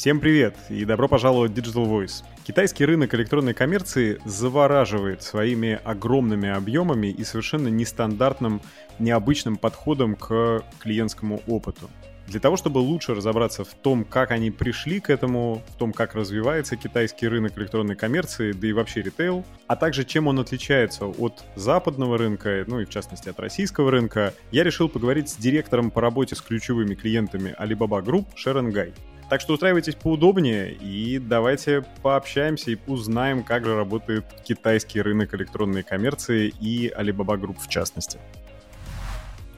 Всем привет и добро пожаловать в Digital Voice. Китайский рынок электронной коммерции завораживает своими огромными объемами и совершенно нестандартным, необычным подходом к клиентскому опыту. Для того, чтобы лучше разобраться в том, как они пришли к этому, в том, как развивается китайский рынок электронной коммерции, да и вообще ритейл, а также чем он отличается от западного рынка, ну и в частности от российского рынка, я решил поговорить с директором по работе с ключевыми клиентами Alibaba Group Шерон Гай. Так что устраивайтесь поудобнее и давайте пообщаемся и узнаем, как же работает китайский рынок электронной коммерции и Alibaba Group в частности.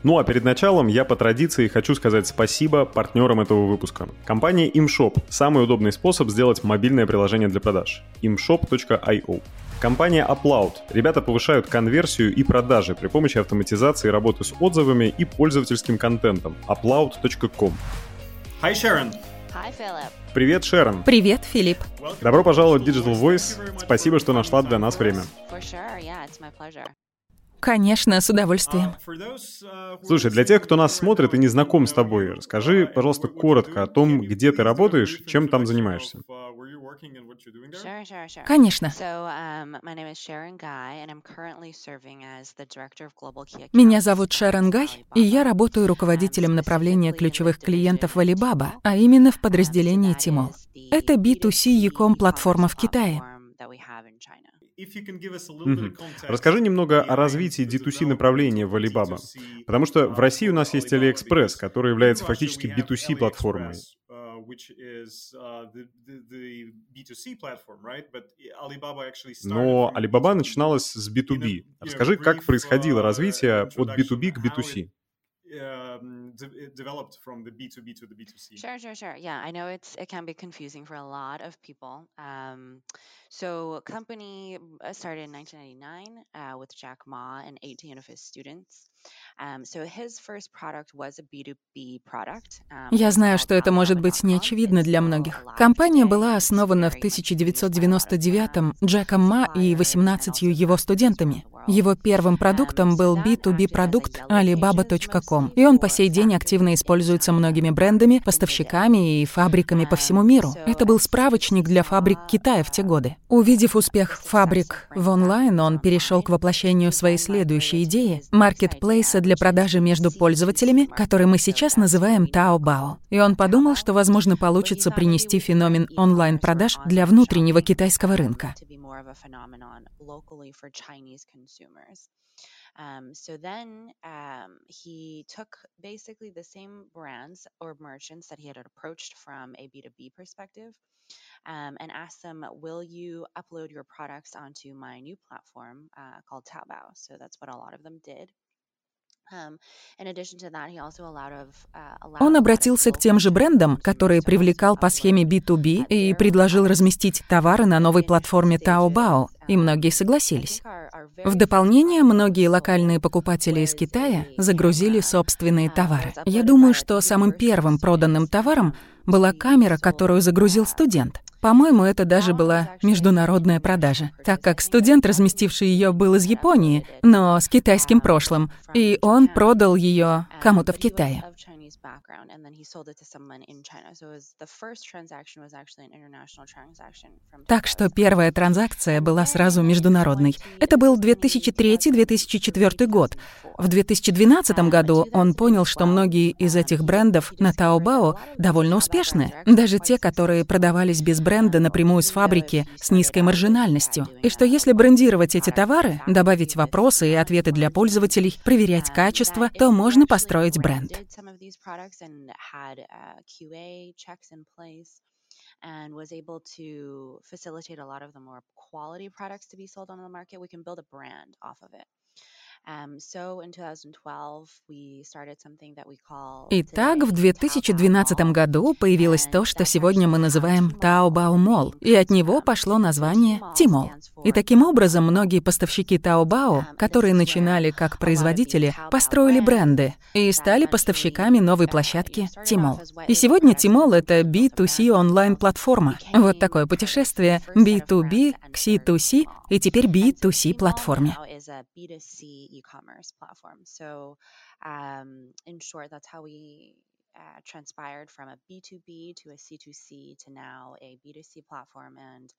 Ну а перед началом я по традиции хочу сказать спасибо партнерам этого выпуска. Компания ImShop – самый удобный способ сделать мобильное приложение для продаж. imshop.io Компания Upload. Ребята повышают конверсию и продажи при помощи автоматизации работы с отзывами и пользовательским контентом. upload.com Hi, Sharon. Hi. Привет, Шерон. Привет, Филипп. Добро пожаловать в Digital Voice. Спасибо, что нашла для нас время. Конечно, с удовольствием. Слушай, для тех, кто нас смотрит и не знаком с тобой, расскажи, пожалуйста, коротко о том, где ты работаешь, чем там занимаешься. Конечно. Um. Меня зовут Шерон Гай, и я работаю руководителем направления ключевых клиентов в Alibaba, а именно в подразделении Тимол. Это B2C e-com платформа в Китае. Мгм. Расскажи немного о развитии D2C направления в Alibaba. Потому что в России у нас есть AliExpress, который является фактически B2C платформой. Но Alibaba начиналась с B2B. Расскажи, как происходило развитие от B2B к B2C. Sure, sure, sure. Yeah, I know it's it can be confusing for a lot of people. Um, so, company uh, started in 1999 uh, with Jack Ma and 18 of his students. So his first product was a B2B product. um, Я знаю, что это может быть не Alibaba.com. очевидно It's для многих. Компания была основана в very much used by a lot of, 1999-м um, Джеком Ма и suppliers and 18 also его студентами. Его первым продуктом был B2B продукт Alibaba.com, и он по сей день активно используется многими брендами, поставщиками и фабриками по всему миру. Это был справочник для фабрик Китая в те годы. Увидев успех фабрик в онлайн, он перешел к воплощению своей следующей идеи — маркетплейса для продажи между пользователями, который мы сейчас называем Taobao. И он подумал, что, возможно, получится принести феномен онлайн-продаж для внутреннего китайского рынка. Um, so then um, he took basically the same brands or merchants that he had approached from a B2B perspective um, and asked them, Will you upload your products onto my new platform uh, called Taobao? So that's what a lot of them did. Он lot of обратился к тем же брендам, которые привлекал по схеме upload B2B и предложил разместить товары на новой платформе. Taobao, и многие Um, согласились. Our- our В дополнение, многие локальные покупатели из Китая загрузили camera, собственные uh, товары. Я думаю, что самым первым проданным товаром um, была камера, которую загрузил uh, студент. По-моему, это даже была международная продажа, так как студент, разместивший ее, был из Японии, но с китайским прошлым, и он продал ее кому-то в Китае. Background, and then he sold it to someone in China. So the first transaction was actually an international transaction from Так что 2000. первая транзакция была сразу международной. Это был 2003-2004 год. В 2012 году он понял, что многие из этих брендов на Taobao довольно успешны, даже те, которые продавались без бренда напрямую с фабрики с низкой маржинальностью. И что если брендировать эти товары, добавить вопросы и ответы для пользователей, проверять качество, то можно построить бренд. Products and had uh, QA checks in place and was able to facilitate a lot of the more quality products to be sold on the market, we can build a brand off of it. Итак, в today 2012 Taobao Mall. году появилось то, что сегодня мы называем Taobao Mall, и от него пошло название Тимол. И таким образом многие поставщики Taobao, которые начинали как производители, построили бренды и стали поставщиками новой площадки Тимол. И сегодня Тимол — это B2C онлайн-платформа. Вот такое путешествие B2B к C2C и теперь B2C e-commerce platform. So, um, in short, that's how we uh, transpired from a B2B to a C2C to now a B2C platform and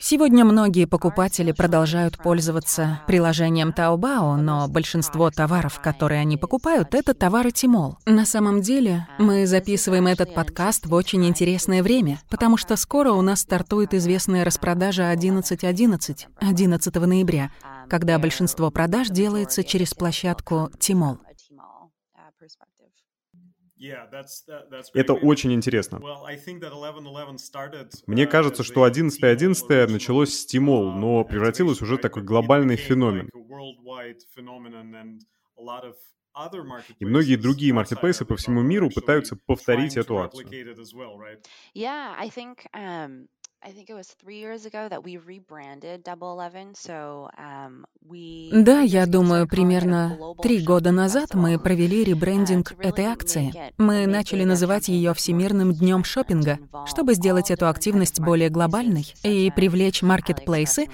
Сегодня многие покупатели продолжают пользоваться приложением Taobao, но большинство товаров, которые они покупают, это товары Тимол. На самом деле, мы записываем этот подкаст в очень интересное время, потому что скоро у нас стартует известная распродажа 11.11, 11 ноября, когда большинство продаж делается через площадку Тимол. Это очень интересно. Мне кажется, что 11.11 началось с Тимол, но превратилось уже в такой глобальный феномен. И многие другие маркетплейсы по всему миру пытаются повторить эту акцию. Да, я думаю, примерно три года назад мы провели ребрендинг этой акции. Мы начали называть ее Всемирным днем шопинга, чтобы сделать эту активность более глобальной и привлечь маркетплейсы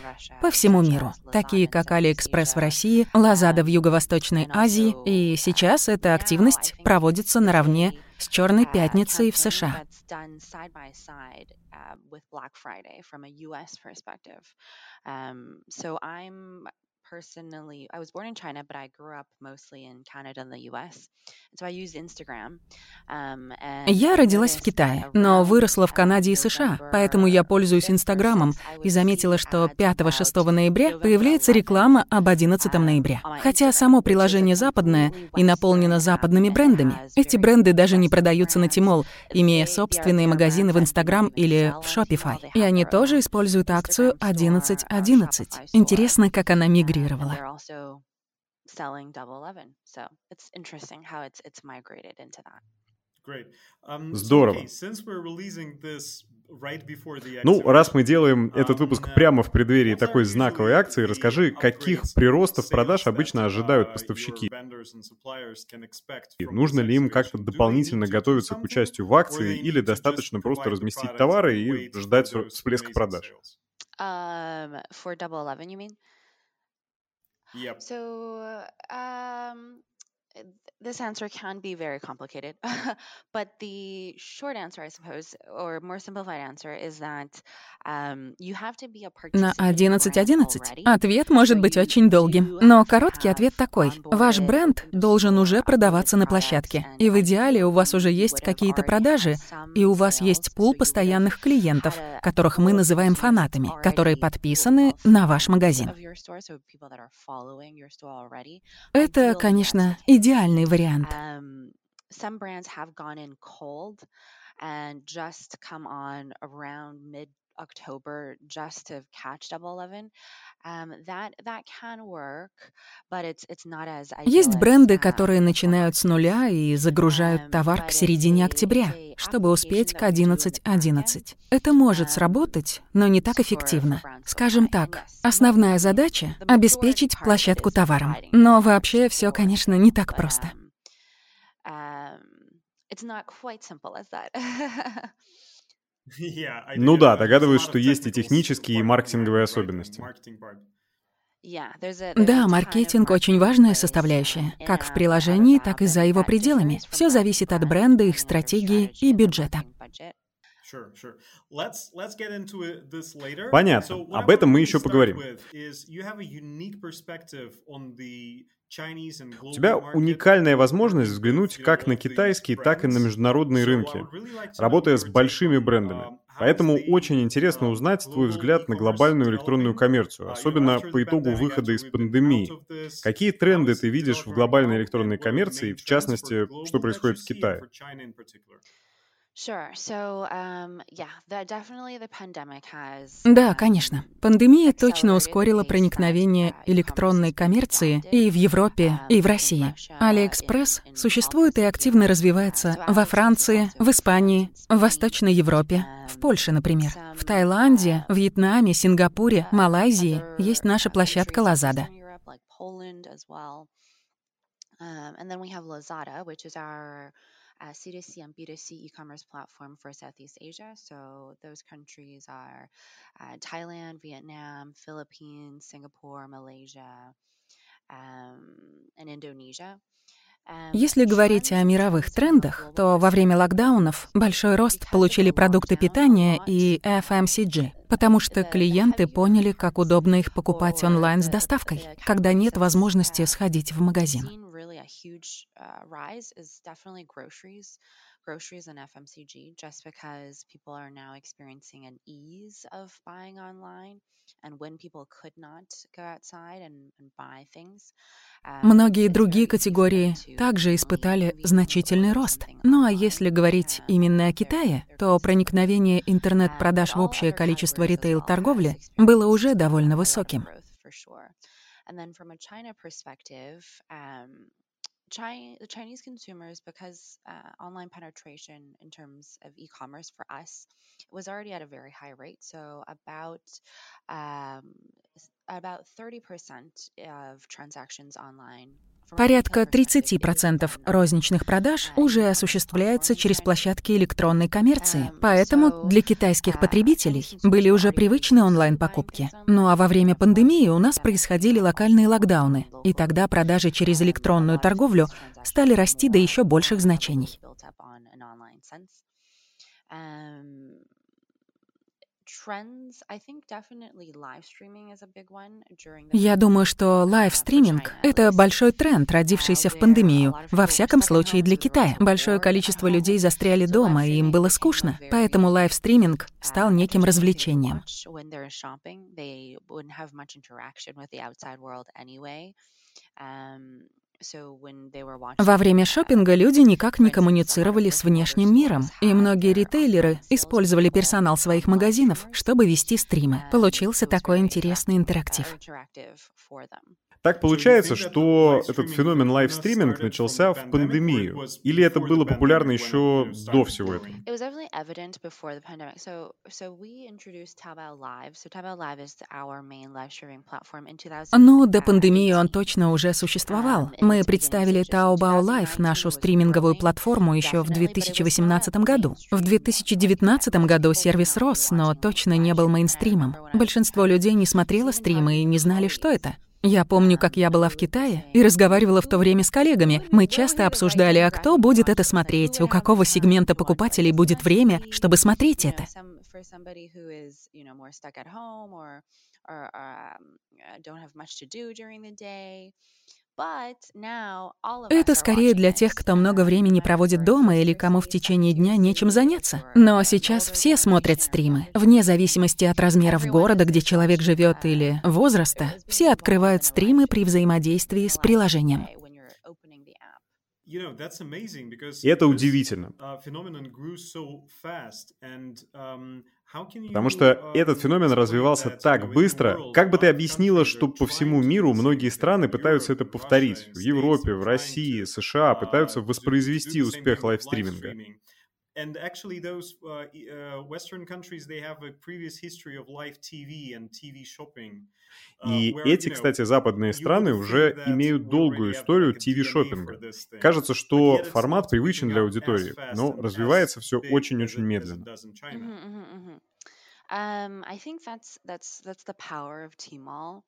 по всему миру, такие как AliExpress в России, Lazada в Юго-Восточной Азии, и сейчас эта активность проводится наравне с Черной пятницей в США. Um, personally, I was born in China, but I grew up mostly in Canada and the US. And so I use Instagram. Um, я родилась в Китае, но выросла в Канаде и США, поэтому я пользуюсь Инстаграмом и заметила, что 5-6 ноября появляется реклама об 11 ноября. Хотя само приложение западное и наполнено западными брендами. Эти бренды даже не продаются на Тимол, имея собственные магазины в Инстаграм или в Shopify. И они тоже используют акцию 11.11. .11. Интересно, как она мигрирует мигрировала. Um, Здорово. Ну, раз мы делаем этот выпуск прямо в преддверии такой знаковой акции, расскажи, каких приростов продаж обычно uh, ожидают поставщики? И нужно ли им как-то дополнительно готовиться к участию в акции или достаточно просто разместить товары и ждать всплеска продаж? Um, for Double Eleven, you mean? Yep. So, um, this answer can be very complicated, but the short answer, I suppose, or more simplified answer, is that um, you have to be a На 11.11 ответ может быть очень долгим, но короткий ответ такой. Ваш бренд должен уже продаваться на площадке, и в идеале у вас уже есть какие-то продажи, и у вас есть пул постоянных клиентов, которых мы называем фанатами, которые подписаны на ваш магазин. Это, конечно, идеально идеальный вариант. Um, some brands have gone in cold and just come on around mid October just to catch Double Eleven. Um, Есть бренды, которые начинают с нуля и загружают um, товар к середине октября, чтобы успеть к 11.11. .11. Это может сработать, но не так эффективно. Скажем так, основная задача — обеспечить площадку товаром. Но вообще все, конечно, не так просто. It's not quite simple as that. Ну да, догадываюсь, что есть и технические, и маркетинговые особенности. Да, маркетинг очень важная составляющая, как в приложении, так и за его пределами. Все зависит от бренда, их стратегии и бюджета. Понятно. Об этом мы еще поговорим. У тебя уникальная возможность взглянуть как на китайские, так и на международные рынки, работая с большими брендами. Um, Поэтому очень интересно uh, узнать твой взгляд на глобальную электронную коммерцию, uh, особенно по итогу выхода из пандемии. Какие тренды ты видишь в глобальной электронной коммерции, в частности, что происходит в Китае? Um, да, конечно. Пандемия точно ускорила проникновение электронной коммерции и в Европе, um, и в России. Алиэкспресс существует и активно um, развивается во Франции, в Испании, в Восточной Европе, в Польше, например. В Таиланде, Вьетнаме, Сингапуре, Малайзии есть наша площадка Lazada. and then we have Lazada, which is our uh, C2C and B2C e-commerce platform for Southeast Asia. So those countries are uh, Thailand, Vietnam, Philippines, Singapore, Malaysia, um, and Indonesia. Если говорить о мировых трендах, то во время локдаунов большой рост получили продукты питания и FMCG, потому что клиенты поняли, как удобно их покупать онлайн с доставкой, когда нет возможности сходить в магазин. Groceries and FMCG just because people are now experiencing an ease of buying online. And when people could not go outside and, and buy things, Многие другие категории также испытали значительный рост. Ну а если говорить именно о Китае, то проникновение интернет-продаж в общее количество ритейл-торговли было уже довольно высоким. China, the Chinese consumers, because uh, online penetration in terms of e-commerce for us was already at a very high rate. So about um, about 30% of transactions online Порядка 30% розничных продаж уже осуществляется через площадки электронной коммерции, поэтому для китайских потребителей были уже привычны онлайн-покупки. Ну а во время пандемии у нас происходили локальные локдауны, и тогда продажи через электронную торговлю стали расти до еще больших значений. Я думаю, что лайвстриминг — это большой тренд, родившийся в пандемию, во всяком случае для Китая. Большое количество людей застряли дома, и им было скучно, поэтому лайвстриминг стал неким развлечением. Во время шопинга люди никак не коммуницировали с внешним миром, и многие ритейлеры использовали персонал своих магазинов, чтобы вести стримы. Получился такой интересный интерактив. Так получается, что этот феномен лайвстриминг начался в пандемию? Или это было популярно еще до всего этого? Ну, до пандемии он точно уже существовал. Мы представили Taobao Live, нашу стриминговую платформу, еще в 2018 году. В 2019 году сервис рос, но точно не был мейнстримом. Большинство людей не смотрело стримы и не знали, что это. Я помню, как я была в Китае и разговаривала в то время с коллегами. Мы часто обсуждали, а кто будет это смотреть, у какого сегмента покупателей будет время, чтобы смотреть это. Это скорее для тех, кто много времени проводит дома или кому в течение дня нечем заняться. Но сейчас все смотрят стримы. Вне зависимости от размеров города, где человек живет, или возраста, все открывают стримы при взаимодействии с приложением. И это удивительно. Потому что uh, этот феномен развивался так быстро. Как бы ты объяснила, что по всему миру многие страны пытаются это повторить? В Европе, в России, США uh, пытаются воспроизвести успех лайвстриминга. And actually, those uh, uh, Western countries, they have a previous history of live TV and TV shopping. Uh, И эти, кстати, западные страны уже имеют долгую историю TV-шоппинга. Кажется, что формат привычен для аудитории, но развивается все очень-очень медленно. Um, I think that's that's that's the power of Tmall,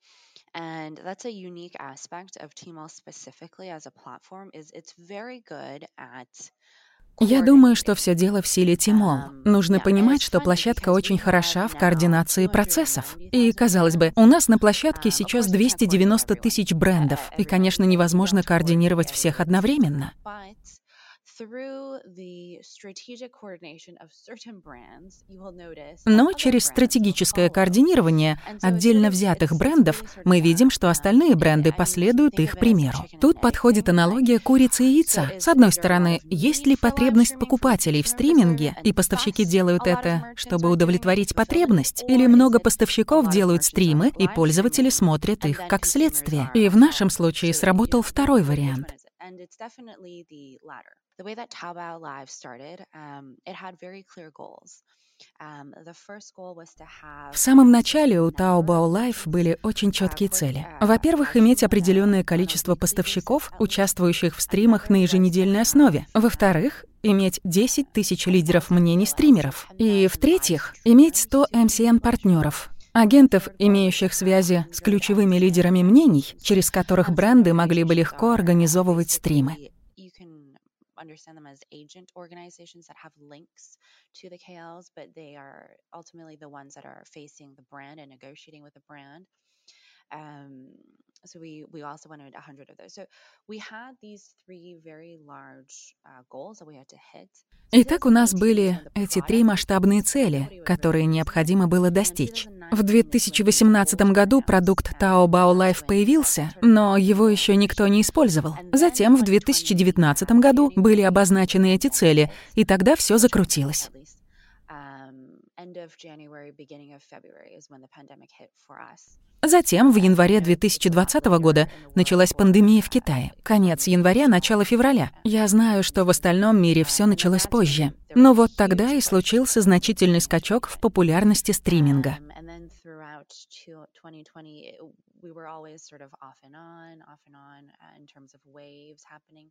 and that's a unique aspect of Tmall specifically as a platform. Is it's very good at Я думаю, что все дело в силе Тимол. Нужно понимать, что площадка очень хороша в координации процессов. И, казалось бы, у нас на площадке сейчас 290 тысяч брендов, и, конечно, невозможно координировать всех одновременно. Но через стратегическое координирование отдельно взятых брендов мы видим, что остальные бренды последуют их примеру. Тут подходит аналогия курицы и яйца. С одной стороны, есть ли потребность покупателей в стриминге, и поставщики делают это, чтобы удовлетворить потребность, или много поставщиков делают стримы, и пользователи смотрят их как следствие. И в нашем случае сработал второй вариант. The way that Taobao Live started, um, it had very clear goals. Um, В самом начале у Taobao Life были очень четкие цели. Во-первых, иметь определенное количество поставщиков, участвующих в стримах на еженедельной основе. Во-вторых, иметь 10 тысяч лидеров мнений стримеров. И в-третьих, иметь 100 MCN-партнеров, агентов, имеющих связи с ключевыми лидерами мнений, через которых бренды могли бы легко организовывать стримы. Understand them as agent organizations that have links to the KLs, but they are ultimately the ones that are facing the brand and negotiating with the brand. Um, so we we also wanted 100 of those. So we had these three very large uh, goals that we had to hit. Итак, у нас были эти три масштабные цели, которые необходимо было достичь. В 2018 году продукт Taobao Life появился, но его еще никто не использовал. Затем в 2019 году были обозначены эти цели, и тогда все закрутилось. Затем, в январе 2020 года, началась пандемия в Китае. Конец января, начало февраля. Я знаю, что в остальном мире все началось позже. Но вот тогда и случился значительный скачок в популярности стриминга. waves happening,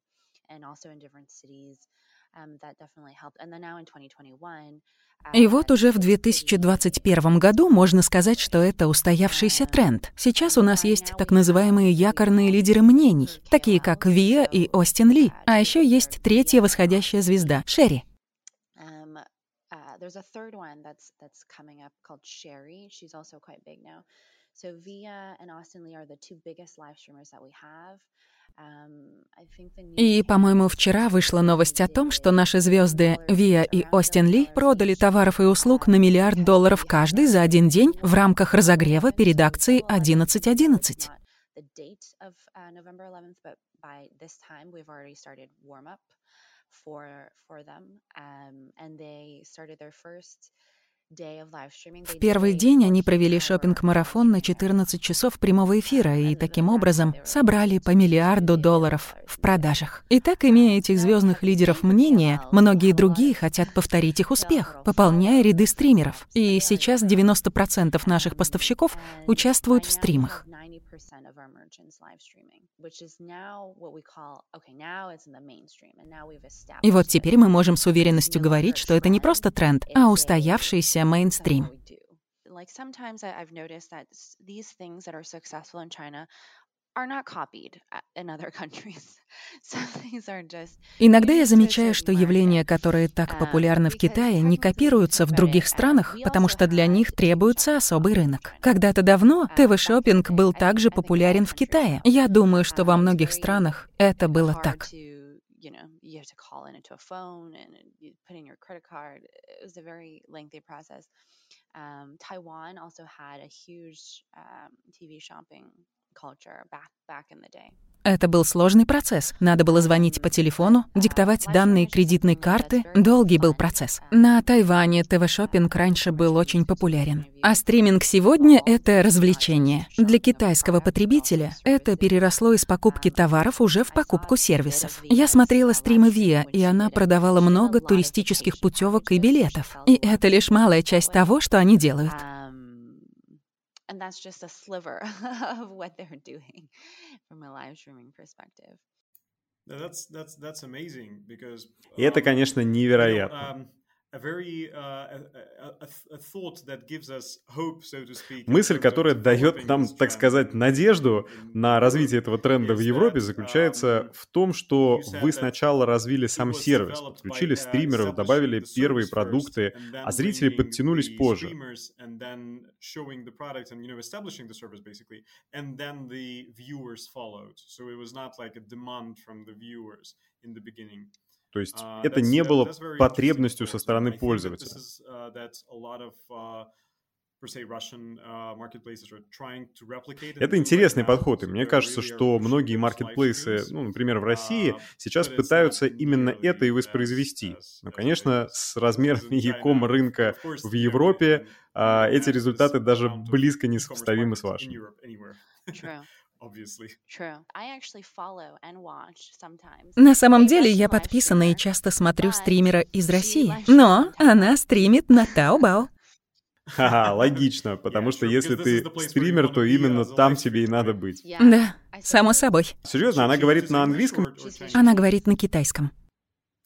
and also in different cities. 2021, и вот уже в 2021 году можно сказать, что это устоявшийся тренд. Сейчас у нас есть так называемые якорные лидеры мнений, такие как Виа и Остин Ли. А еще есть третья восходящая звезда — Шерри. So Via and Austin Lee are the two biggest live streamers that we have. И, по-моему, вчера вышла новость о том, что наши звезды Виа и Остин Ли продали товаров и услуг на миллиард долларов каждый за один день в рамках разогрева перед акцией 11.11. -11 в первый день они провели шопинг-марафон на 14 часов прямого эфира и таким образом собрали по миллиарду долларов в продажах. И так, имея этих звездных лидеров мнения, многие другие хотят повторить их успех, пополняя ряды стримеров. И сейчас 90% наших поставщиков участвуют в стримах. И вот теперь мы можем с уверенностью говорить, что это не просто тренд, а устоявшийся мейнстрим. Like sometimes I've noticed that these things that are successful in China Иногда я замечаю, что явления, которые так um, популярны в Китае, не копируются в других странах, потому что для них требуется особый рынок. Когда-то давно uh, ТВ-шоппинг был также популярен в Китае. Я думаю, что во многих странах это было так. Um, Taiwan also had a huge um, TV shopping Это был сложный процесс. Надо было звонить по телефону, диктовать данные кредитной карты. Долгий был процесс. На Тайване ТВ-шоппинг раньше был очень популярен. А стриминг сегодня — это развлечение. Для китайского потребителя это переросло из покупки товаров уже в покупку сервисов. Я смотрела стримы Виа, и она продавала много туристических путевок и билетов. И это лишь малая часть того, что они делают. And that's just a sliver of what they're doing from a live streaming perspective. That's, that's, that's amazing because, И это, конечно, невероятно. Мысль, которая дает нам, так сказать, надежду на развитие этого тренда в Европе, заключается um, в том, что вы сначала развили сам сервис, подключили стримеров, добавили первые продукты, а зрители подтянулись позже. То есть uh, это не было потребностью со стороны пользователя. Это интересный подход, и мне кажется, что многие маркетплейсы, ну, например, в России, сейчас пытаются именно это и воспроизвести. Но, конечно, с размерами яком рынка в Европе эти результаты даже близко не сопоставимы с вашими. На самом деле я подписана и часто смотрю стримера из России, но она стримит на Taobao. Ха-ха, логично, потому что если ты стример, то именно там тебе и надо быть. Да, само собой. Серьезно, она говорит на английском? Она говорит на китайском.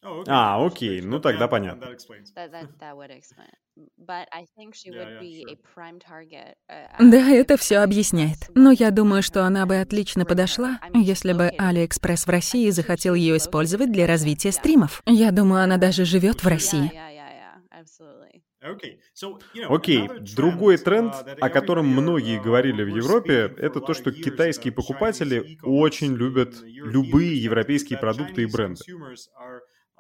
А, окей, ну тогда понятно. Да, это все объясняет. Но я думаю, что она бы отлично подошла, если бы AliExpress в России захотел ее использовать для развития стримов. Я думаю, она даже живет в России. Окей, другой тренд, о котором многие говорили в Европе, это то, что китайские покупатели очень любят любые европейские продукты и бренды.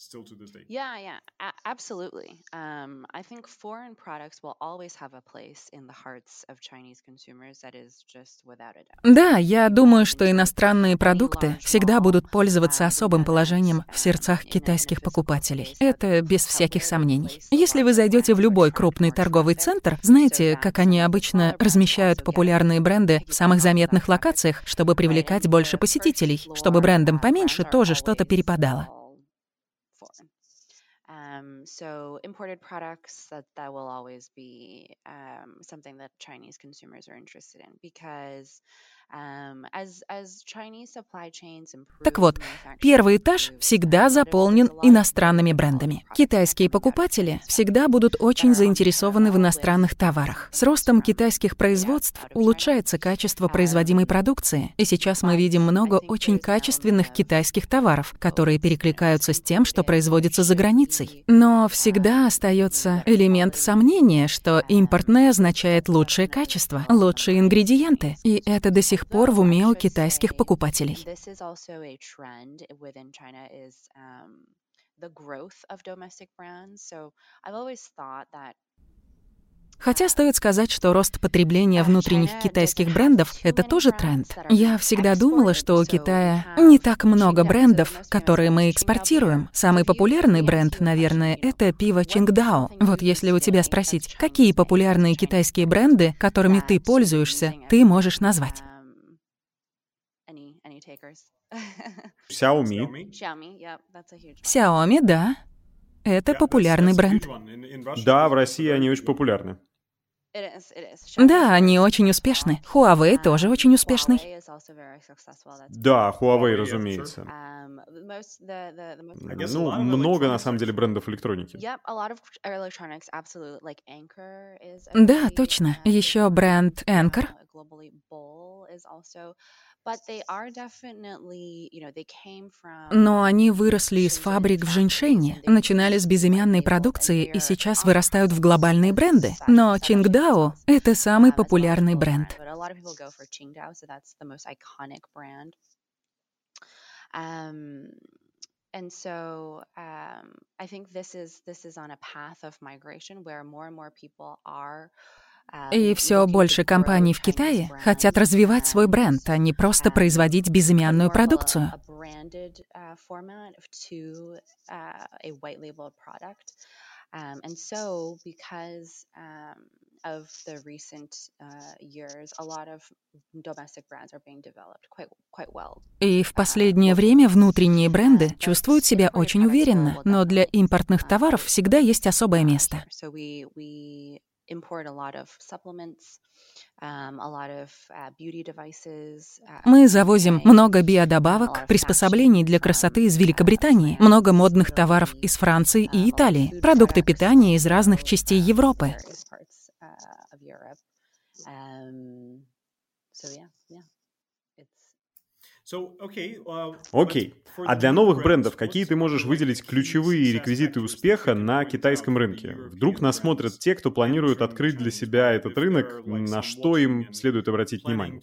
Still to this day. Yeah, yeah, a- absolutely. Um, I think foreign products will always have a place in the hearts of Chinese consumers. That is just without a doubt. Да, я думаю, что иностранные продукты всегда будут пользоваться особым положением в сердцах китайских покупателей. Это без всяких сомнений. Если вы зайдете в любой крупный торговый центр, знаете, как они обычно размещают популярные бренды в самых заметных локациях, чтобы привлекать больше посетителей, чтобы брендам поменьше тоже что-то перепадало. Um, so imported products that that will always be um, something that Chinese consumers are interested in because Так вот, первый этаж всегда заполнен иностранными брендами. Китайские покупатели всегда будут очень заинтересованы в иностранных товарах. С ростом китайских производств улучшается качество производимой продукции, и сейчас мы видим много очень качественных китайских товаров, которые перекликаются с тем, что производится за границей. Но всегда остается элемент сомнения, что импортное означает лучшее качество, лучшие ингредиенты, и это до сих сих пор в уме у китайских покупателей. Хотя стоит сказать, что рост потребления внутренних китайских брендов — это тоже тренд. Я всегда думала, что у Китая не так много брендов, которые мы экспортируем. Самый популярный бренд, наверное, это пиво Чингдао. Вот если у тебя спросить, какие популярные китайские бренды, которыми ты пользуешься, ты можешь назвать. Xiaomi. Xiaomi, да. Это популярный бренд. Да, в России они очень популярны. Да, они очень успешны. Huawei um, тоже очень успешный. Да, Huawei, разумеется. Um, ну, много, на самом деле, брендов электроники. Да, точно. Еще бренд Anchor. Но они выросли из фабрик в Женьшене, начинали с безымянной продукции и сейчас вырастают в глобальные бренды. Но Чингдао — это самый популярный бренд. And so um, I think this is this is on a path of migration where more and more people are и все больше компаний в Китае хотят развивать свой бренд, а не просто производить безымянную продукцию. И в последнее время внутренние бренды чувствуют себя очень уверенно, но для импортных товаров всегда есть особое место. Uh, uh, Мы завозим много биодобавок, приспособлений для красоты из Великобритании, много модных товаров из Франции и Италии, продукты питания из разных частей Европы. Окей. А для новых брендов какие ты можешь выделить ключевые реквизиты успеха на китайском рынке? Вдруг нас смотрят те, кто планирует открыть для себя этот рынок, на что им следует обратить внимание?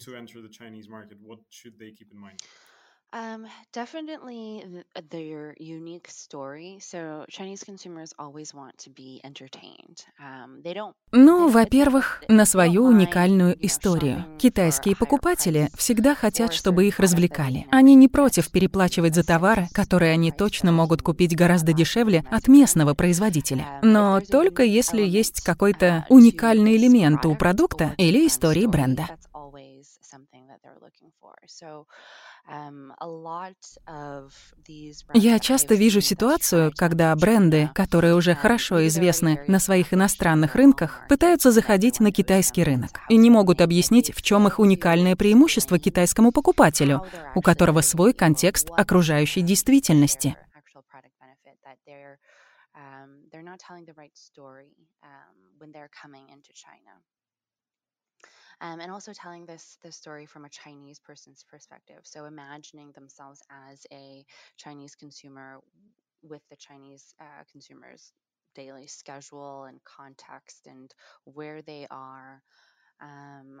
Um, definitely th- their unique story. So Chinese consumers always want to be entertained. Um, they don't. Ну, во-первых, на свою уникальную историю. Китайские покупатели всегда хотят, чтобы их развлекали. Они не против переплачивать за товары, которые они точно могут купить гораздо дешевле от местного производителя. Но только если есть какой-то уникальный элемент у продукта или истории бренда. Я часто вижу ситуацию, когда бренды, которые уже хорошо известны на своих иностранных рынках, пытаются заходить на китайский рынок и не могут объяснить, в чем их уникальное преимущество китайскому покупателю, у которого свой контекст окружающей действительности. Um, and also telling this this story from a Chinese person's perspective. So imagining themselves as a Chinese consumer with the Chinese uh, consumers' daily schedule and context and where they are. Um,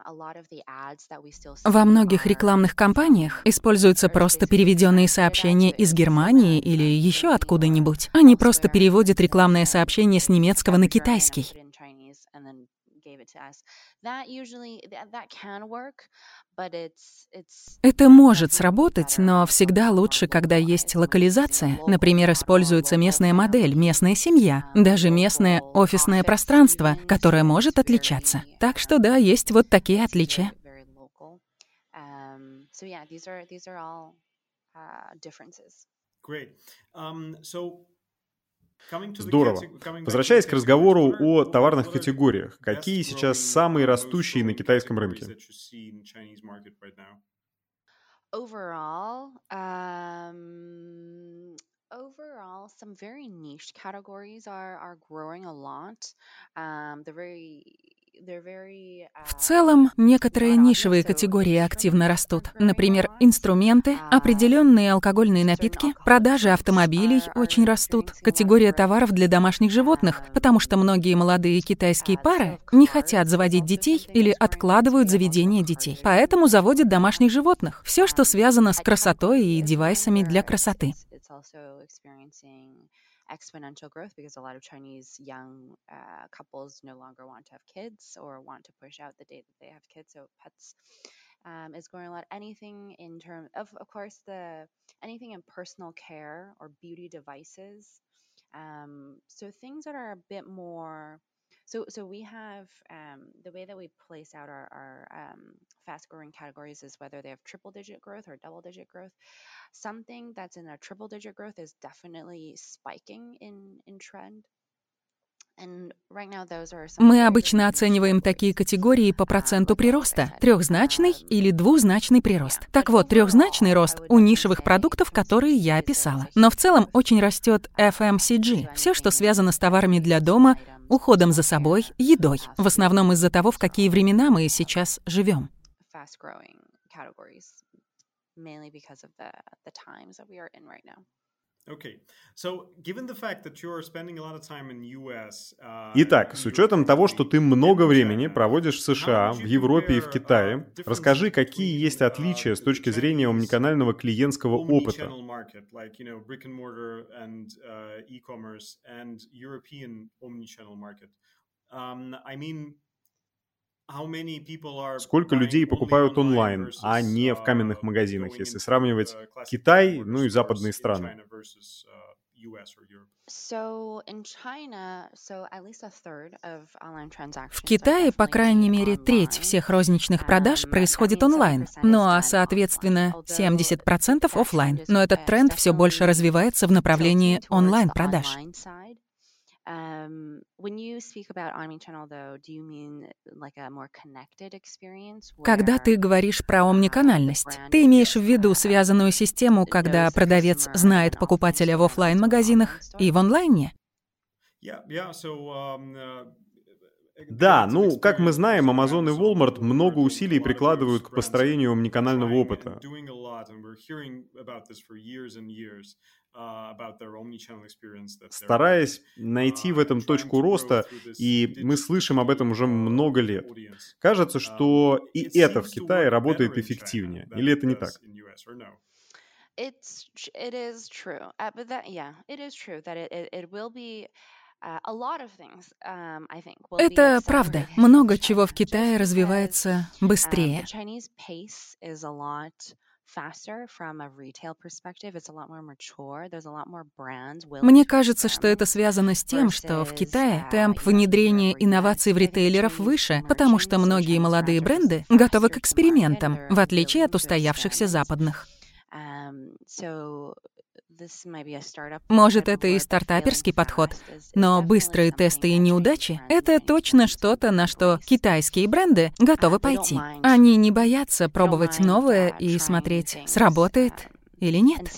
Во многих рекламных кампаниях используются просто переведенные сообщения из Германии или еще откуда-нибудь. Они просто переводят рекламное сообщение с немецкого на китайский. Это может сработать, но всегда лучше, когда есть локализация. Например, используется местная модель, местная семья, даже местное офисное пространство, которое может отличаться. Так что да, есть вот такие отличия. Great. Um, so Здорово. Возвращаясь к разговору о товарных категориях, какие сейчас самые растущие на китайском рынке? Overall, um, overall, some very niche categories are are growing a lot. Um, they're very в целом, некоторые нишевые категории активно растут. Например, инструменты, определенные алкогольные напитки, продажи автомобилей очень растут, категория товаров для домашних животных, потому что многие молодые китайские пары не хотят заводить детей или откладывают заведение детей. Поэтому заводят домашних животных. Все, что связано с красотой и девайсами для красоты. Exponential growth because a lot of Chinese young uh, couples no longer want to have kids or want to push out the date that they have kids. So pets um, is growing a lot. Anything in terms of, of course, the anything in personal care or beauty devices. Um, so things that are a bit more so, so we have um, the way that we place out our, our um, fast growing categories is whether they have triple digit growth or double digit growth. Something that's in a triple digit growth is definitely spiking in, in trend. Мы обычно оцениваем такие категории по проценту прироста – трехзначный или двузначный прирост. Так вот, трехзначный рост у нишевых продуктов, которые я описала. Но в целом очень растет FMCG – все, что связано с товарами для дома, уходом за собой, едой. В основном из-за того, в какие времена мы сейчас живем. mainly because of the, the times that we are in right now. Итак, с учетом того, что ты много времени проводишь в США, в Европе и в Китае, расскажи, какие есть отличия с точки зрения омниканального клиентского опыта. Сколько людей покупают онлайн, а не в каменных магазинах, если сравнивать Китай, ну и западные страны? В Китае, по крайней мере, треть всех розничных продаж происходит онлайн, ну а, соответственно, 70% офлайн. Но этот тренд все больше развивается в направлении онлайн-продаж. Um, when you speak about omnichannel, though, do you mean like a more connected experience? Когда ты говоришь про uh, омниканальность, ты имеешь в виду связанную систему, когда продавец знает покупателя в офлайн магазинах и в онлайне? Um, uh, да, ну, как мы знаем, Amazon и Walmart много усилий прикладывают к построению омниканального опыта. Стараясь найти в этом точку роста, и мы слышим об этом уже много лет. Кажется, что и это в Китае работает эффективнее. Или это не так? It's, it is true. Uh, but that, yeah, it is true that it, it, it will be Um, Это правда. Много чего в Китае развивается быстрее. Мне кажется, что это связано с тем, что в Китае uh, темп внедрения инноваций в ритейлеров выше, потому что многие молодые бренды готовы к экспериментам, в отличие от устоявшихся западных. Um, может, это и стартаперский подход, но быстрые тесты и неудачи — это точно что-то, на что китайские бренды готовы пойти. Они не боятся пробовать новое и смотреть, сработает или нет.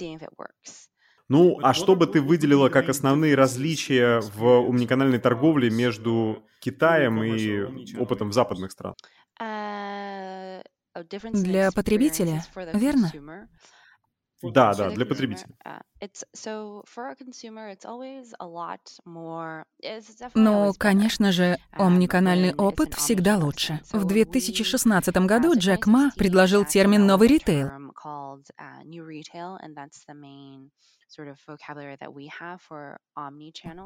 Ну, а что бы ты выделила как основные различия в умниканальной торговле между Китаем и опытом в западных странах? Для потребителя, верно? Да, да, для потребителя. Ну, конечно же, um, омниканальный опыт всегда лучше. В 2016 году Джек Ма предложил термин «новый ритейл».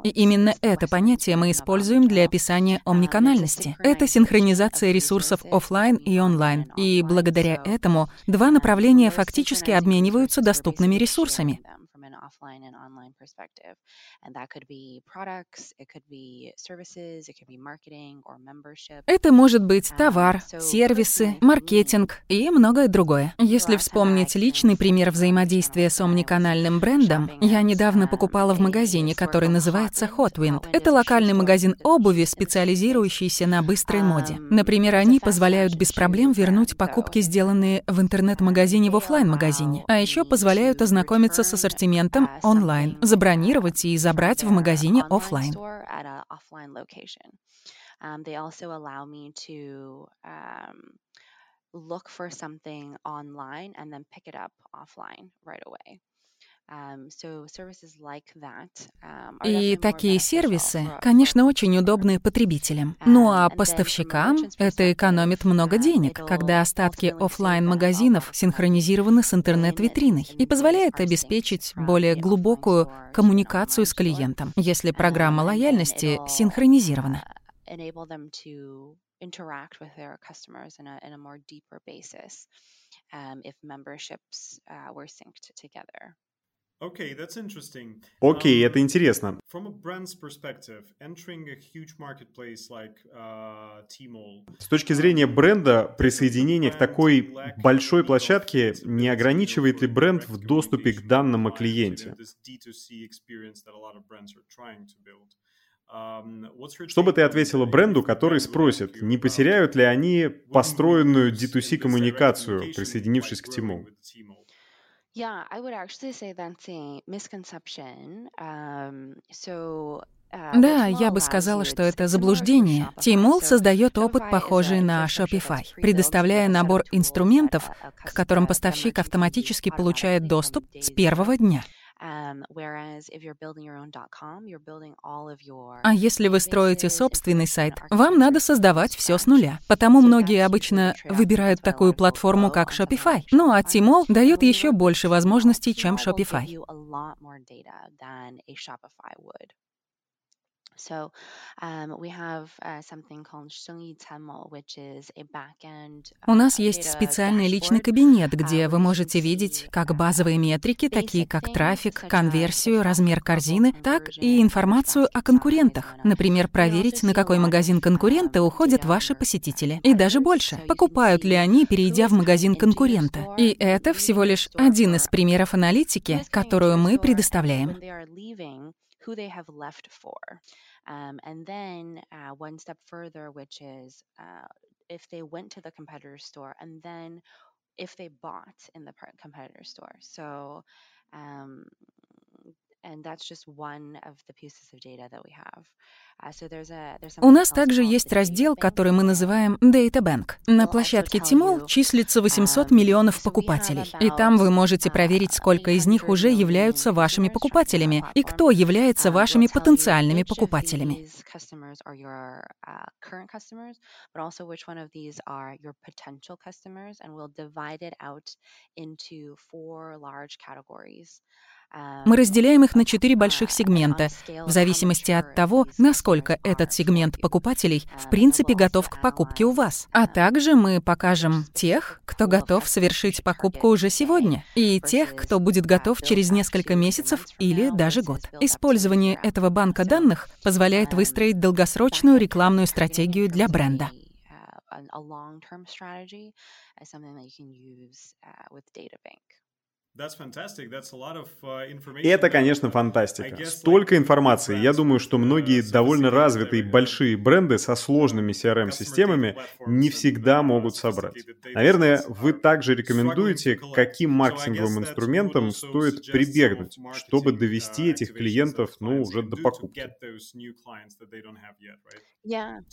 И именно это понятие мы используем для описания um, омниканальности. Это синхронизация ресурсов офлайн и онлайн. И благодаря этому два направления фактически обмениваются доступными ресурсами offline and online perspective. And that could be products, it could be services, it could be marketing or membership. Это может быть um, товар, сервисы, маркетинг и многое другое. Если вспомнить личный пример взаимодействия с омниканальным брендом, я недавно покупала в магазине, который называется Hotwind. Это локальный магазин обуви, специализирующийся на быстрой моде. Um, Например, они позволяют без проблем вернуть покупки, сделанные в интернет-магазине в офлайн магазине а еще позволяют ознакомиться с ассортиментом клиентам онлайн, забронировать и забрать в магазине офлайн. look for something online and then pick it up offline right away. Um, um, И такие сервисы, конечно, очень удобны потребителям. Ну а поставщикам это экономит много uh, денег, когда остатки офлайн магазинов синхронизированы с интернет-витриной и позволяет обеспечить более глубокую коммуникацию с клиентом, если программа лояльности синхронизирована. a more deeper basis um, if memberships uh, were synced together. Окей, okay, это интересно. С точки зрения бренда, присоединение к такой большой площадке не ограничивает ли бренд в доступе к данным о клиенте? Um, Что бы ты ответила бренду, который спросит, не потеряют ли они построенную D2C-коммуникацию, присоединившись к Тиму? Yeah, I would actually say that's a misconception. Um, so uh, да, я бы сказала, что это заблуждение. Тимол создает опыт, похожий на Shopify, предоставляя набор инструментов, к которым поставщик автоматически получает доступ с первого дня. А если вы строите собственный сайт, вам надо создавать все с нуля. Потому многие обычно выбирают такую платформу, как Shopify. Ну а Tmall дает еще больше возможностей, чем Shopify. So um, we have uh, something called Shengyi Tenmo, which is a backend. У нас uh, есть специальный личный кабинет, где вы можете видеть как базовые метрики, такие как трафик, конверсию, размер корзины, так и информацию о конкурентах. Например, проверить, на какой магазин конкурента уходят ваши посетители. И даже больше, покупают ли они, перейдя в магазин конкурента. И это всего лишь один из примеров аналитики, которую мы предоставляем. Um, and then uh, one step further, which is uh, if they went to the competitor store and then if they bought in the competitor store. So, um, У нас также есть раздел, который мы называем Data Bank. На площадке Tmall числится 800 миллионов покупателей. И там вы можете проверить, сколько из них уже являются вашими покупателями и кто является вашими потенциальными покупателями. Мы разделяем их на четыре больших сегмента, в зависимости от того, насколько этот сегмент покупателей в принципе готов к покупке у вас. А также мы покажем тех, кто готов совершить покупку уже сегодня, и тех, кто будет готов через несколько месяцев или даже год. Использование этого банка данных позволяет выстроить долгосрочную рекламную стратегию для бренда. И это, конечно, фантастика. Столько информации. Я думаю, что многие довольно развитые большие бренды со сложными CRM-системами не всегда могут собрать. Наверное, вы также рекомендуете, каким маркетинговым инструментам стоит прибегнуть, чтобы довести этих клиентов, ну, уже до покупки.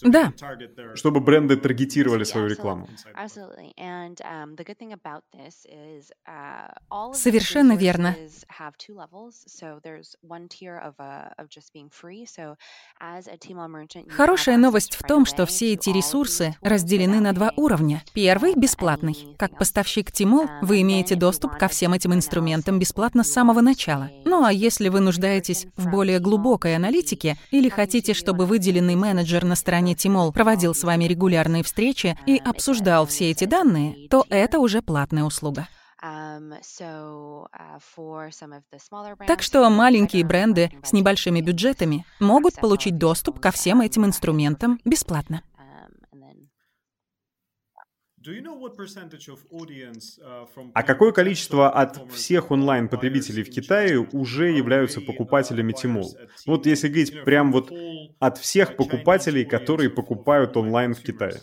Да. Чтобы бренды таргетировали свою рекламу. Совершенно верно. Хорошая новость в том, что все эти ресурсы разделены на два уровня. Первый — бесплатный. Как поставщик Тимол, вы имеете доступ ко всем этим инструментам бесплатно с самого начала. Ну а если вы нуждаетесь в более глубокой аналитике или хотите, чтобы выделенный менеджер на стороне Тимол проводил с вами регулярные встречи и обсуждал все эти данные, то это уже платная услуга. Uh, так что маленькие бренды с небольшими бюджетами могут получить доступ ко всем этим инструментам бесплатно. Uh, а какое количество от всех онлайн-потребителей в Китае уже являются покупателями Тимол? Вот если говорить прям вот от всех покупателей, которые покупают онлайн в Китае.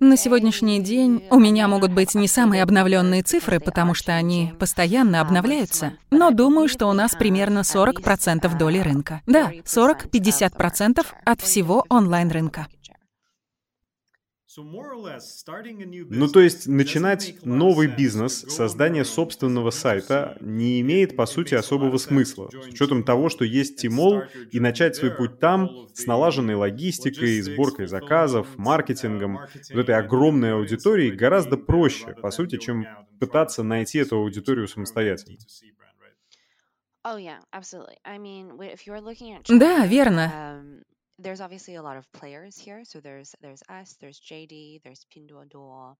На сегодняшний день у меня могут быть не самые обновленные цифры, потому что они постоянно обновляются, но думаю, что у нас примерно 40% доли рынка. Да, 40-50% от всего онлайн-рынка. Ну, то есть начинать новый бизнес, создание собственного сайта не имеет, по сути, особого смысла, с учетом того, что есть Тимол, и начать свой путь там с налаженной логистикой, сборкой заказов, маркетингом, вот этой огромной аудиторией гораздо проще, по сути, чем пытаться найти эту аудиторию самостоятельно. Oh, да, верно. There's obviously a lot of players here. So there's there's us, there's JD, there's Pinduoduo.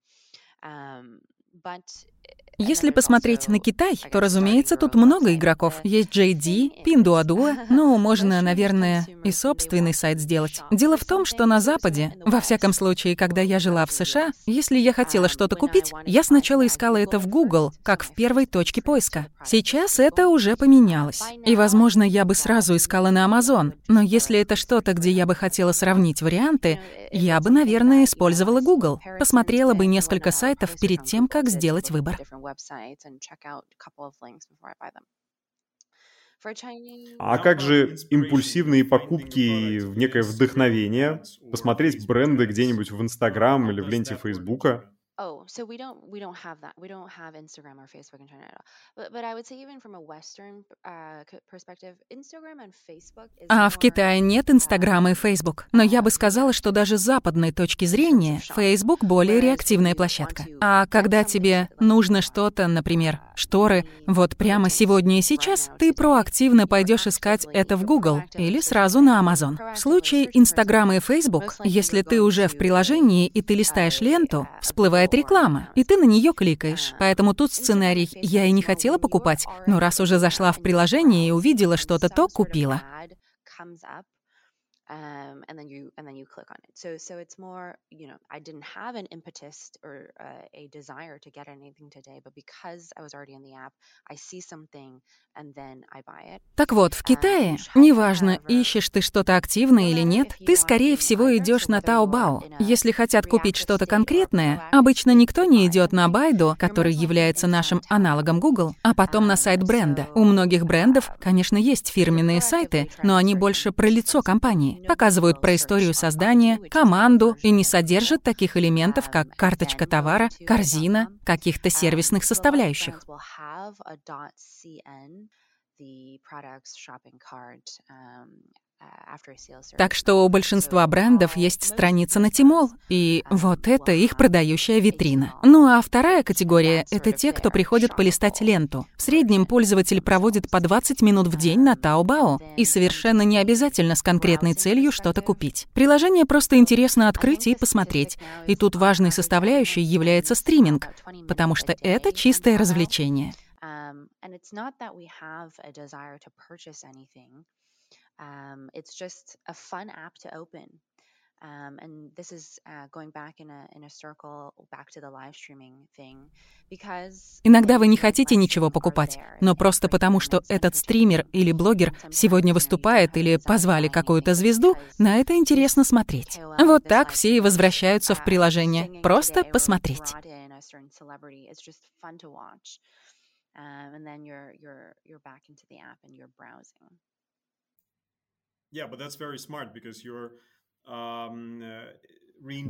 Um, but Если посмотреть на Китай, то, разумеется, тут много игроков. Есть JD, Pinduoduo, ну, можно, наверное, и собственный сайт сделать. Дело в том, что на Западе, во всяком случае, когда я жила в США, если я хотела что-то купить, я сначала искала это в Google, как в первой точке поиска. Сейчас это уже поменялось. И, возможно, я бы сразу искала на Amazon, но если это что-то, где я бы хотела сравнить варианты, я бы, наверное, использовала Google. Посмотрела бы несколько сайтов перед тем, как сделать выбор websites and check out a couple of links before I buy them. А как же импульсивные покупки и некое вдохновение? Посмотреть бренды где-нибудь в Инстаграм или в ленте Фейсбука? Oh, so we don't we don't have that. We don't have Instagram or Facebook in China at all. But but I would say even from a Western uh, perspective, Instagram and Facebook. Is а в Китае нет Инстаграма и Facebook. Но я бы сказала, что даже с западной точки зрения Facebook более реактивная площадка. А когда тебе нужно что-то, например, шторы, вот прямо сегодня и сейчас, ты проактивно пойдешь искать это в Google или сразу на Amazon. В случае Инстаграма и Facebook, если ты уже в приложении и ты листаешь ленту, всплывает всплывает реклама, и ты на нее кликаешь. Поэтому тут сценарий «я и не хотела покупать, но раз уже зашла в приложение и увидела что-то, то купила». Um, and then you and then you click on it. So so it's more, you know, I didn't have an impetus or uh, a desire to get anything today, but because I was already in the app, I see something and then I buy it. Так вот, в Китае, неважно, ищешь ты что-то активное или нет, ты, скорее всего, идешь на Taobao. Если хотят купить что-то конкретное, обычно никто не идет на Байду, который является нашим аналогом Google, а потом на сайт бренда. У многих брендов, конечно, есть фирменные сайты, но они больше про лицо компании показывают про историю создания, команду и не содержат таких элементов, как карточка товара, корзина, каких-то сервисных составляющих. Так что у большинства брендов есть страница на Тимол, и вот это их продающая витрина. Ну а вторая категория — это те, кто приходит полистать ленту. В среднем пользователь проводит по 20 минут в день на Таобао, и совершенно не обязательно с конкретной целью что-то купить. Приложение просто интересно открыть и посмотреть. И тут важной составляющей является стриминг, потому что это чистое развлечение. Um, Um, it's just a fun app to open. Um, and this is uh, going back in a, in a circle back to the live streaming thing. Because Иногда вы не хотите ничего покупать, но просто потому, что этот стример или блогер сегодня выступает или позвали какую-то звезду, на это интересно смотреть. Вот так все и возвращаются в приложение. Просто посмотреть. Um, and then you're, you're, you're back into the app and you're browsing. Yeah, but that's very smart because you're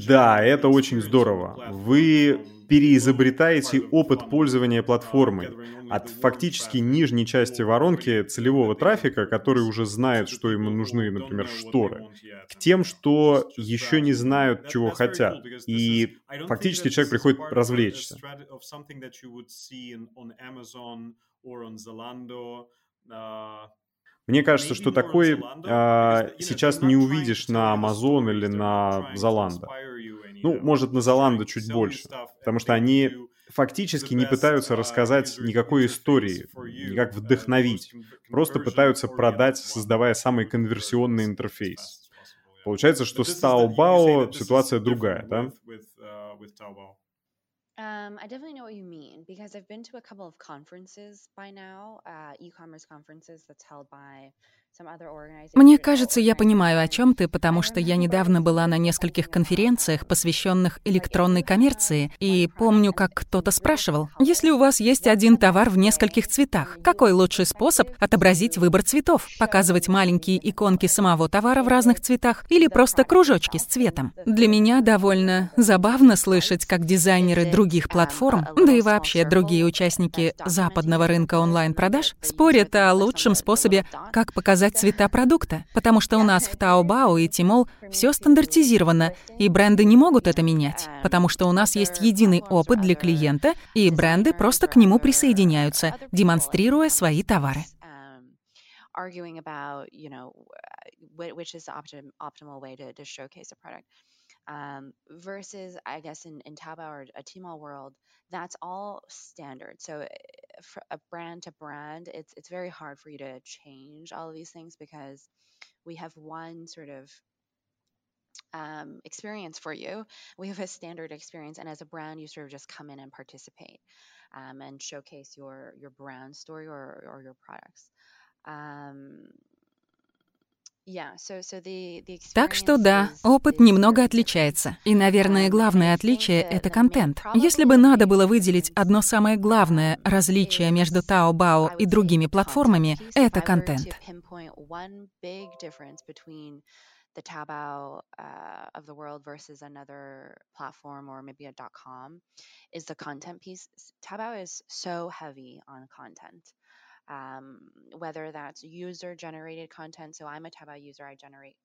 да, это очень здорово. Вы переизобретаете опыт пользования платформой от фактически нижней части воронки целевого трафика, который уже знает, что ему нужны, например, шторы, к тем, что еще не знают, чего хотят. И фактически человек приходит развлечься. Мне кажется, что такой а, сейчас не увидишь на Amazon или на Zalando. Ну, может, на Zalando чуть больше, потому что они фактически не пытаются рассказать никакой истории, никак вдохновить. Просто пытаются продать, создавая самый конверсионный интерфейс. Получается, что с Taobao ситуация другая, да? Um, I definitely know what you mean because I've been to a couple of conferences by now, uh, e-commerce conferences that's held by Мне кажется, я понимаю, о чем ты, потому что я недавно была на нескольких конференциях, посвященных электронной коммерции, и помню, как кто-то спрашивал, если у вас есть один товар в нескольких цветах, какой лучший способ отобразить выбор цветов? Показывать маленькие иконки самого товара в разных цветах или просто кружочки с цветом? Для меня довольно забавно слышать, как дизайнеры других платформ, да и вообще другие участники западного рынка онлайн-продаж спорят о лучшем способе, как показать указать цвета продукта, потому что у нас в Taobao и Tmall все стандартизировано, и бренды не могут это менять, потому что у нас есть единый опыт для клиента, и бренды просто к нему присоединяются, демонстрируя свои товары. arguing about, you know, which is the optim- optimal way to, to showcase a product. Um, versus, I guess, in, in Taobao or a Tmall world, that's all standard. So, eh, for a brand to brand, it's it's very hard for you to change all of these things because we have one sort of um, experience for you. We have a standard experience, and as a brand, you sort of just come in and participate um, and showcase your your brand story or or your products. Um, Так что да, опыт немного отличается. И, наверное, главное отличие — это контент. Если бы надо было выделить одно самое главное различие между Taobao и другими платформами, это контент. the Taobao uh, of the world versus another platform or maybe a .com is the content piece. Taobao is so heavy on content. Um, whether that's user-generated content. So I'm a Taba user, I generate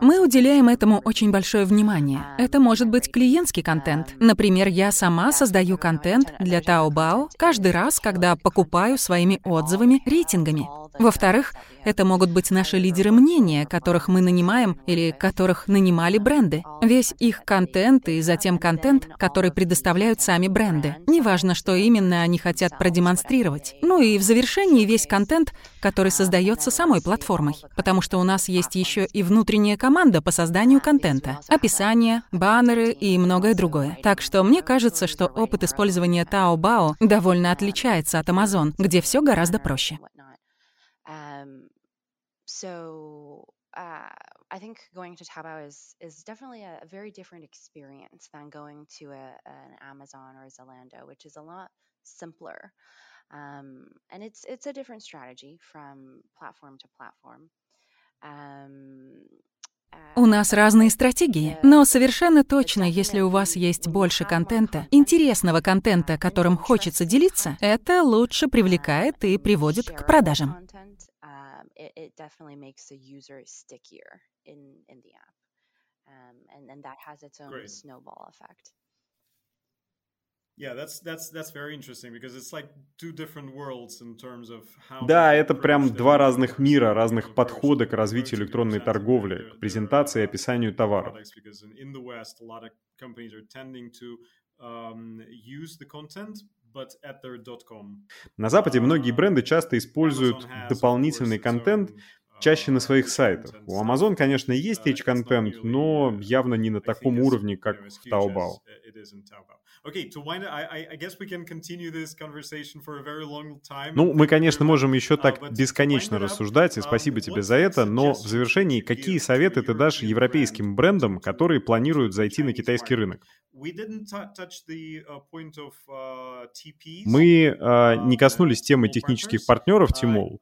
Мы уделяем этому очень большое внимание. Это может быть клиентский контент. Например, я сама создаю контент для Taobao каждый раз, когда покупаю своими отзывами, рейтингами. Во-вторых, это могут быть наши лидеры мнения, которых мы нанимаем или которых нанимали бренды. Весь их контент и затем контент, который предоставляют сами бренды. Неважно, что именно они хотят продемонстрировать. Ну и в завершении весь контент, который создается самой платформой. Потому что у нас есть еще и внутренняя команда по созданию контента. Описание, баннеры и многое другое. Так что мне кажется, что опыт использования Taobao довольно отличается от Amazon, где все гораздо проще. So uh, I think going to Taobao is is definitely a, a very different experience than going to a, an Amazon or a Zalando, which is a lot simpler. Um, and it's it's a different strategy from platform to platform. Um, У нас разные стратегии, но совершенно точно, если у вас есть больше контента, интересного контента, которым хочется делиться, это лучше привлекает и приводит к продажам. it, it definitely makes the user stickier in in the app, um, and and that has its own Great. Да, это прям два разных мира, разных подхода к развитию электронной торговли, к презентации и описанию товаров. На Западе многие бренды часто используют дополнительный контент, чаще на своих сайтах. У Amazon, конечно, есть H-контент, но явно не на таком уровне, как в Taobao. Ну, мы, конечно, можем еще так бесконечно рассуждать, и спасибо тебе за это, но в завершении, какие советы ты дашь европейским брендам, которые планируют зайти на китайский рынок? Мы э, не коснулись темы технических партнеров Тимол.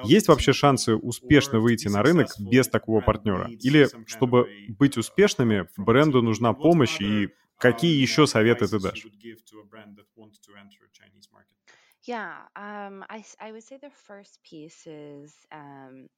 Есть вообще шансы успешно выйти на рынок без такого партнера? Или, чтобы быть успешными, бренду нужна помощь, и какие еще советы ты дашь? Yeah, um, I, I would say the first piece is um,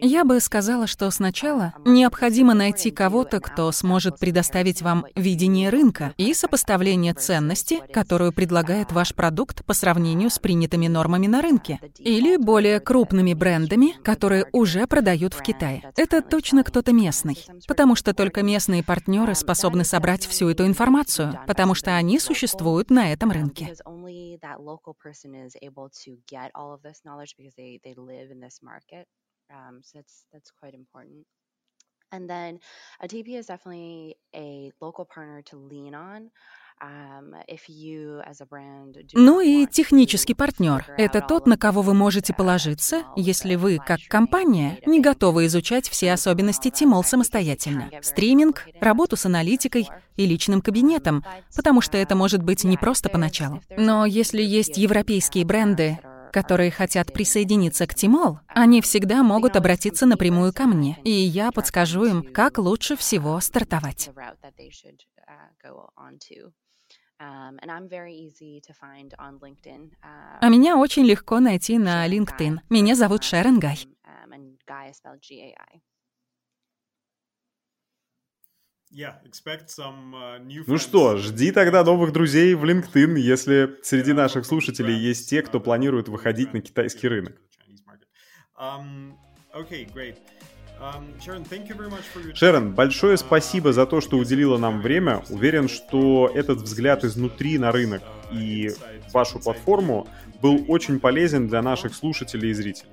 я бы сказала, что сначала необходимо найти кого-то, кто сможет предоставить вам видение рынка и сопоставление ценности, которую предлагает ваш продукт по сравнению с принятыми нормами на рынке, или более крупными брендами, которые уже продают в Китае. Это точно кто-то местный, потому что только местные партнеры способны собрать всю эту информацию, потому что они существуют на этом рынке is able to get all of this knowledge because they they live in this market. Um, so that's that's quite important. And then a TP is definitely a local partner to lean on. Ну и технический партнер — это тот, на кого вы можете положиться, если вы, как компания, не готовы изучать все особенности Тимол самостоятельно. Стриминг, работу с аналитикой и личным кабинетом, потому что это может быть не просто поначалу. Но если есть европейские бренды, которые хотят присоединиться к Тимол, они всегда могут обратиться напрямую ко мне, и я подскажу им, как лучше всего стартовать. Um, um, а меня очень легко найти на LinkedIn. Меня зовут Шерон Гай. Um, uh, ну что, жди тогда новых друзей в LinkedIn, если среди наших слушателей есть те, кто планирует выходить на китайский рынок. Okay, great. Шерон, большое спасибо за то, что уделила нам время. Уверен, что этот взгляд изнутри на рынок и вашу платформу был очень полезен для наших слушателей и зрителей.